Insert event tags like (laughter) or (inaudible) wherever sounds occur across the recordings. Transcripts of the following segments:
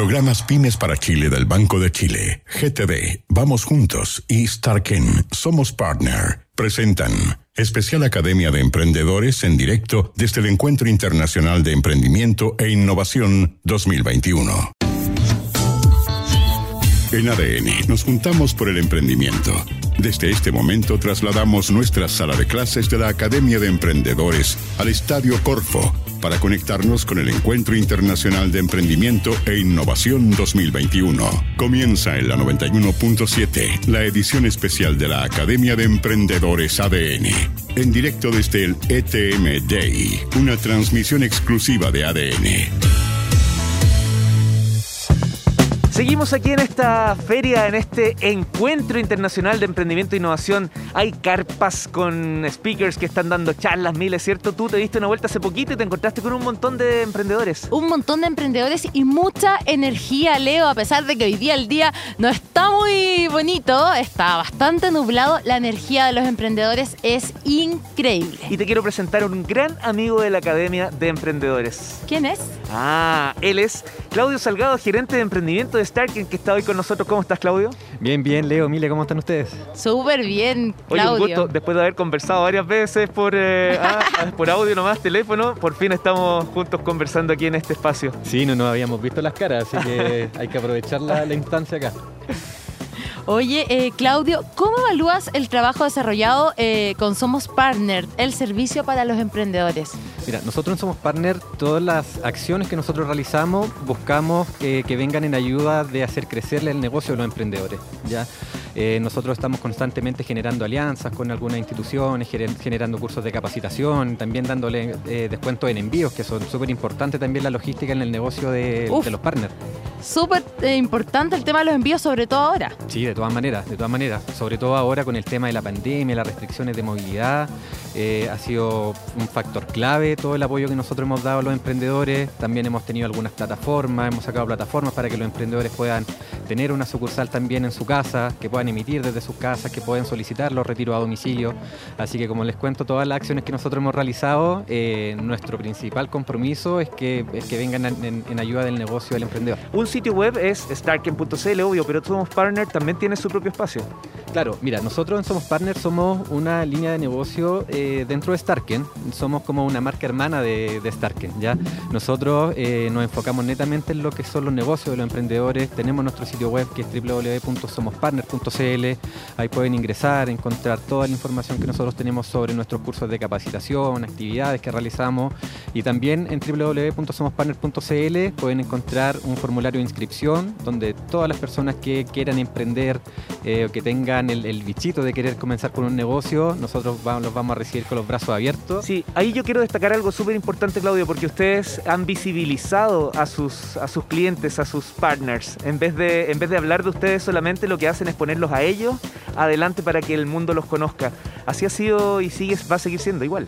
Programas Pymes para Chile del Banco de Chile, GTD, Vamos Juntos y Starken, Somos Partner, presentan Especial Academia de Emprendedores en directo desde el Encuentro Internacional de Emprendimiento e Innovación 2021. En ADN nos juntamos por el emprendimiento. Desde este momento trasladamos nuestra sala de clases de la Academia de Emprendedores al Estadio Corfo para conectarnos con el Encuentro Internacional de Emprendimiento e Innovación 2021. Comienza en la 91.7 la edición especial de la Academia de Emprendedores ADN. En directo desde el ETM Day, una transmisión exclusiva de ADN. Seguimos aquí en esta feria, en este encuentro internacional de emprendimiento e innovación. Hay carpas con speakers que están dando charlas, miles, ¿cierto? Tú te diste una vuelta hace poquito y te encontraste con un montón de emprendedores. Un montón de emprendedores y mucha energía, Leo, a pesar de que hoy día el día no está muy bonito, está bastante nublado, la energía de los emprendedores es increíble. Y te quiero presentar a un gran amigo de la Academia de Emprendedores. ¿Quién es? Ah, él es Claudio Salgado, gerente de emprendimiento de Starking, que está hoy con nosotros. ¿Cómo estás, Claudio? Bien, bien, Leo, Mile, ¿cómo están ustedes? Súper bien, Claudio. Oye, un gusto, después de haber conversado varias veces por, eh, (laughs) ah, por audio nomás, teléfono, por fin estamos juntos conversando aquí en este espacio. Sí, no nos habíamos visto las caras, así que hay que aprovechar la, la instancia acá. Oye, eh, Claudio, ¿cómo evalúas el trabajo desarrollado eh, con Somos Partner, el servicio para los emprendedores? Mira, nosotros en Somos Partner, todas las acciones que nosotros realizamos, buscamos que vengan en ayuda de hacer crecer el negocio de los emprendedores. ¿ya? Eh, nosotros estamos constantemente generando alianzas con algunas instituciones, generando cursos de capacitación, también dándole descuentos en envíos, que son súper importantes también la logística en el negocio de, de los partners. Súper importante el tema de los envíos, sobre todo ahora. Sí, de todas maneras, de todas maneras. Sobre todo ahora con el tema de la pandemia, las restricciones de movilidad. Eh, ha sido un factor clave todo el apoyo que nosotros hemos dado a los emprendedores. También hemos tenido algunas plataformas, hemos sacado plataformas para que los emprendedores puedan tener una sucursal también en su casa, que puedan emitir desde sus casas, que puedan solicitar los retiros a domicilio. Así que como les cuento, todas las acciones que nosotros hemos realizado, eh, nuestro principal compromiso es que, es que vengan en, ayuda del negocio del emprendedor. Un sitio web es starken.cl, obvio, pero Somos Partner también tiene su propio espacio. Claro, mira, nosotros en Somos Partner somos una línea de negocio eh, dentro de Starken, somos como una marca hermana de, Starken, ¿ya? Nosotros eh, nos enfocamos netamente en lo que son los negocios de los emprendedores, tenemos nuestro sitio web que es www.somospartner.cl, ahí pueden ingresar, encontrar toda la información que nosotros tenemos sobre nuestros cursos de capacitación, actividades que realizamos. Y también en www.somospartner.cl pueden encontrar un formulario de inscripción donde todas las personas que quieran emprender eh, o que tengan el, bichito de querer comenzar con un negocio, nosotros los vamos a recibir con los brazos abiertos. Sí, ahí yo quiero destacar algo súper importante, Claudio, porque ustedes han visibilizado a sus, a sus clientes, a sus partners. En vez, de, en vez de hablar de ustedes solamente, lo que hacen es ponerlos a ellos adelante para que el mundo los conozca. Así ha sido y sigue, va a seguir siendo igual.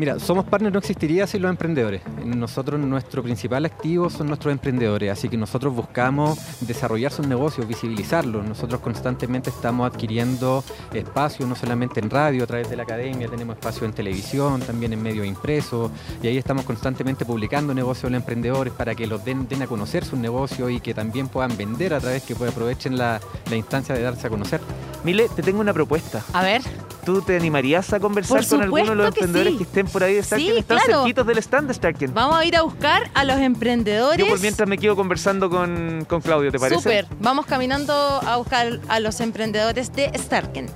Mira, Somos Partner no existiría sin los emprendedores. Nosotros, nuestro principal activo son nuestros emprendedores, así que nosotros buscamos desarrollar sus negocios, visibilizarlos. Nosotros constantemente estamos adquiriendo espacio, no solamente en radio, a través de la academia, tenemos espacio en televisión, también en medios impresos, y ahí estamos constantemente publicando negocios de los emprendedores para que los den, a conocer sus negocios y que también puedan vender a través que aprovechen la, la instancia de darse a conocer. Mile, te tengo una propuesta. A ver. ¿Tú te animarías a conversar con alguno de los emprendedores que, estén por ahí de Starken? Están cerquitos del stand de Starken. Vamos a ir a buscar a los emprendedores. Yo por mientras me quedo conversando con, Claudio, ¿te parece? Súper. Vamos caminando a buscar a los emprendedores de Starken.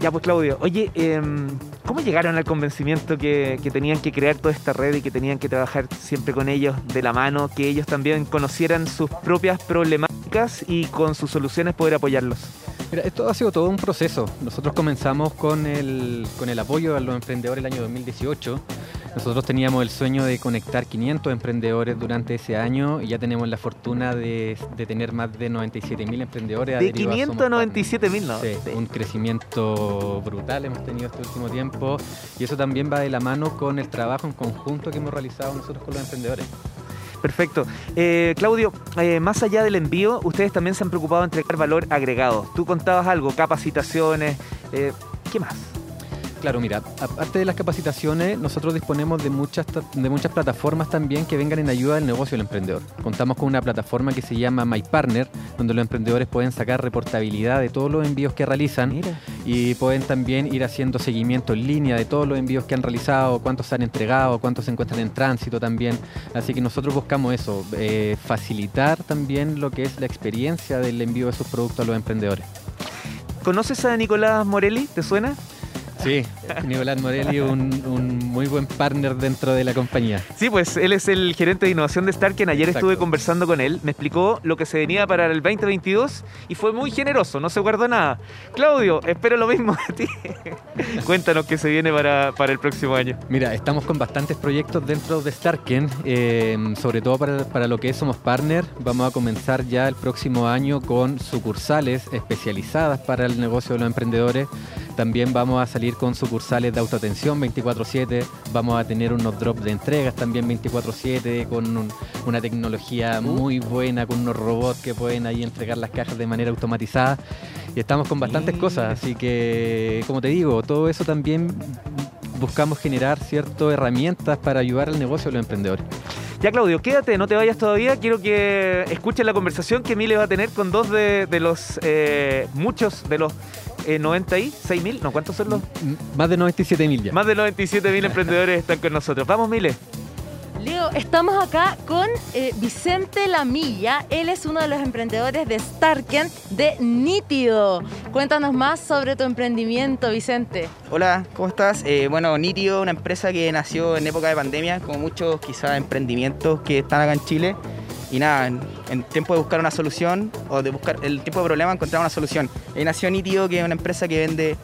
Ya, pues Claudio, oye, em, ¿cómo llegaron al convencimiento que, que, tenían que crear toda esta red y que tenían que trabajar siempre con ellos de la mano, que ellos también conocieran sus propias problemáticas y con sus soluciones poder apoyarlos? Mira, esto ha sido todo un proceso. Nosotros comenzamos con el, con el apoyo a los emprendedores el año 2018. Nosotros teníamos el sueño de conectar 500 emprendedores durante ese año y ya tenemos la fortuna de, tener más de 97.000 emprendedores. De 597.000, ¿no? Sí, un crecimiento brutal hemos tenido este último tiempo y eso también va de la mano con el trabajo en conjunto que hemos realizado nosotros con los emprendedores. Perfecto. Eh, Claudio, eh, más allá del envío, ustedes también se han preocupado de entregar valor agregado. Tú contabas algo, capacitaciones, eh, ¿qué más? Claro, mira, aparte de las capacitaciones, nosotros disponemos de muchas, de muchas plataformas también que vengan en ayuda del negocio del emprendedor. Contamos con una plataforma que se llama MyPartner, donde los emprendedores pueden sacar reportabilidad de todos los envíos que realizan y pueden también ir haciendo seguimiento en línea de todos los envíos que han realizado, cuántos se han entregado, cuántos se encuentran en tránsito también. Así que nosotros buscamos eso, eh, facilitar también lo que es la experiencia del envío de sus productos a los emprendedores. ¿Conoces a Nicolás Morelli? ¿Te suena? Sí, Nicolás Morelli, un, un, muy buen partner dentro de la compañía. Sí, pues él es el gerente de innovación de Starken. Ayer estuve conversando con él, me explicó lo que se venía para el 2022 y fue muy generoso, no se guardó nada. Claudio, espero lo mismo de ti. (laughs) Cuéntanos qué se viene para, para, el próximo año. Mira, estamos con bastantes proyectos dentro de Starken, eh, sobre todo para, para lo que es Somos Partner. Vamos a comenzar ya el próximo año con sucursales especializadas para el negocio de los emprendedores. También vamos a salir con sucursales de autoatención 24/7, vamos a tener unos drops de entregas también 24/7, con una tecnología uh. muy buena, con unos robots que pueden ahí entregar las cajas de manera automatizada. Y estamos con bastantes cosas, así que, como te digo, todo eso también buscamos generar ciertas herramientas para ayudar al negocio de los emprendedores. Ya Claudio, quédate, no te vayas todavía. Quiero que escuches la conversación que Mile va a tener con dos de, los eh, muchos de los eh, 96 mil, ¿no? ¿Cuántos son los? Más de 97 mil ya. Más de 97 mil emprendedores están con nosotros. Vamos, Mile. Leo, estamos acá con eh, Vicente Lamilla. Él es uno de los emprendedores de Starken de Nítido. Cuéntanos más sobre tu emprendimiento, Vicente. Hola, ¿cómo estás? Eh, bueno, Nítido, una empresa que nació en época de pandemia, como muchos quizás emprendimientos que están acá en Chile. Y nada, en, tiempo de buscar una solución o de buscar el tiempo de problema, encontrar una solución. Ahí nació Nítido, que es una empresa que vende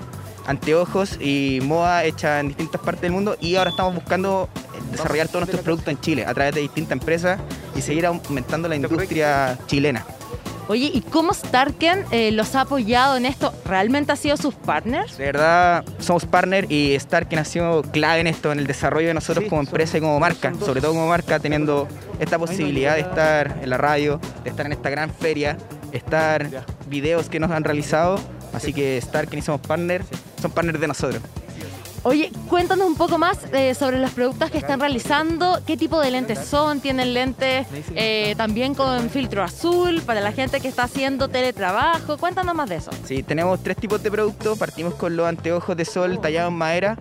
anteojos y moda hecha en distintas partes del mundo y ahora estamos buscando desarrollar todos nuestros productos en Chile a través de distintas empresas y seguir aumentando la industria chilena. Oye, ¿y cómo Starken eh, los ha apoyado en esto? ¿Realmente ha sido sus partners? De verdad, somos partners y Starken ha sido clave en esto, en el desarrollo de nosotros como empresa y como marca, sobre todo como marca, teniendo esta posibilidad de estar en la radio, de estar en esta gran feria, estar videos que nos han realizado. Así que Starken y somos partners, son partners de nosotros. Oye, cuéntanos un poco más eh, sobre los productos que están realizando, qué tipo de lentes son, tienen lentes eh, también con filtro azul para la gente que está haciendo teletrabajo, cuéntanos más de eso. Sí, tenemos tres tipos de productos, partimos con los anteojos de sol tallados en madera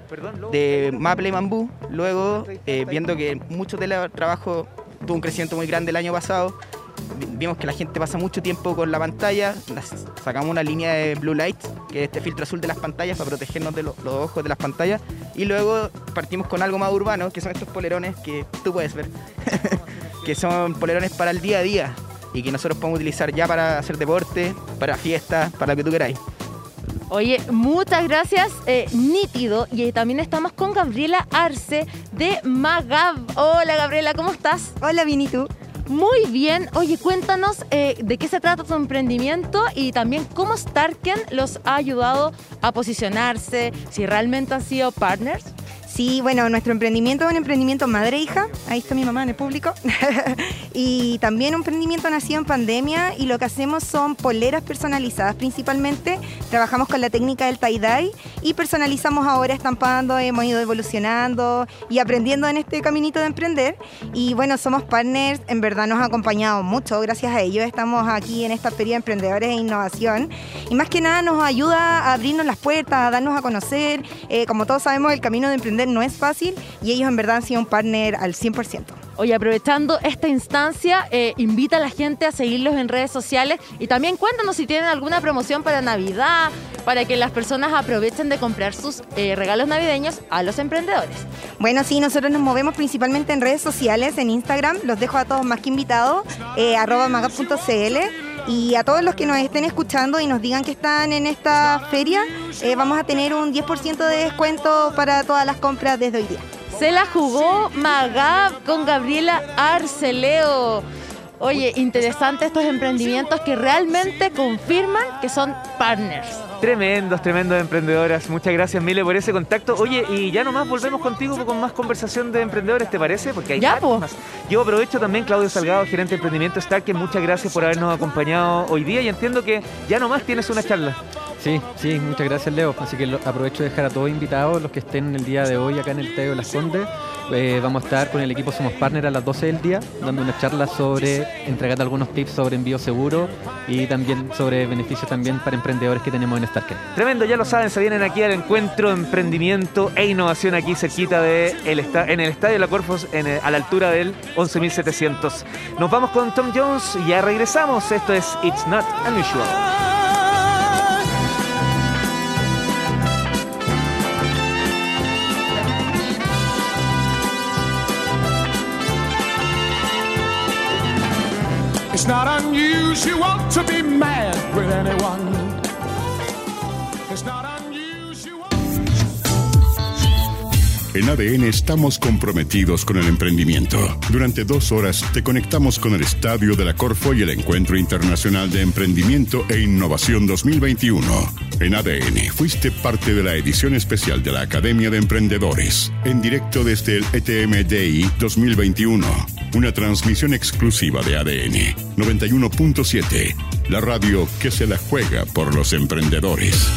de maple y bambú, luego eh, viendo que mucho teletrabajo tuvo un crecimiento muy grande el año pasado, vimos que la gente pasa mucho tiempo con la pantalla, sacamos una línea de blue light, que es este filtro azul de las pantallas para protegernos de los ojos de las pantallas, y luego partimos con algo más urbano, que son estos polerones que tú puedes ver, (laughs) que son polerones para el día a día y que nosotros podemos utilizar ya para hacer deporte, para fiestas, para lo que tú queráis. Oye, muchas gracias, eh, Nítido. Y también estamos con Gabriela Arce de Magab. Hola Gabriela, ¿cómo estás? Hola, Vinitu. Muy bien. Oye, cuéntanos eh, de qué se trata tu emprendimiento y también cómo Starken los ha ayudado a posicionarse, si realmente han sido partners. Sí, bueno, nuestro emprendimiento es un emprendimiento madre-hija, ahí está mi mamá en el público, (laughs) y también un emprendimiento nacido en pandemia y lo que hacemos son poleras personalizadas principalmente, trabajamos con la técnica del tie-dye y personalizamos ahora estampando, hemos ido evolucionando y aprendiendo en este caminito de emprender. Y bueno, somos partners, en verdad nos ha acompañado mucho, gracias a ellos. Estamos aquí en esta feria de emprendedores e innovación. Y más que nada nos ayuda a abrirnos las puertas, a darnos a conocer, eh, como todos sabemos el camino de emprender no es fácil y ellos en verdad han sido un partner al 100%. Oye, aprovechando esta instancia, eh, invita a la gente a seguirlos en redes sociales y también cuéntanos si tienen alguna promoción para Navidad, para que las personas aprovechen de comprar sus eh, regalos navideños a los emprendedores. Bueno, sí, nosotros nos movemos principalmente en redes sociales, en Instagram, los dejo a todos más que invitados, eh, arroba maga.cl y a todos los que nos estén escuchando y nos digan que están en esta feria, eh, vamos a tener un 10% de descuento para todas las compras desde hoy día. Se la jugó Magab con Gabriela Arceleo. Oye, interesante estos emprendimientos que realmente confirman que son partners. Tremendos, tremendos emprendedoras. Muchas gracias, Mile, por ese contacto. Oye, y ya nomás volvemos contigo con más conversación de emprendedores, ¿te parece? Porque hay ya, más. Yo aprovecho también, Claudio Salgado, gerente de emprendimiento Stark, muchas gracias por habernos acompañado hoy día y entiendo que ya nomás tienes una charla. Sí, sí, muchas gracias Leo. Así que aprovecho de dejar a todos invitados, los que estén el día de hoy acá en el Estadio de Las Condes. Eh, vamos a estar con el equipo Somos Partner a las 12 del día, dando una charla sobre, entregando algunos tips sobre envío seguro y también sobre beneficios también para emprendedores que tenemos en Starken. Tremendo, ya lo saben, se vienen aquí al encuentro emprendimiento e innovación aquí cerquita de el en el Estadio de la Corfos, a la altura del 11.700. Nos vamos con Tom Jones y ya regresamos. Esto es It's Not Unusual. It's not unusual to be mad with anyone. En ADN estamos comprometidos con el emprendimiento. Durante dos horas te conectamos con el Estadio de la Corfo y el Encuentro Internacional de Emprendimiento e Innovación 2021. En ADN fuiste parte de la edición especial de la Academia de Emprendedores, en directo desde el ETMDI 2021 una transmisión exclusiva de ADN 91.7, la radio que se la juega por los emprendedores.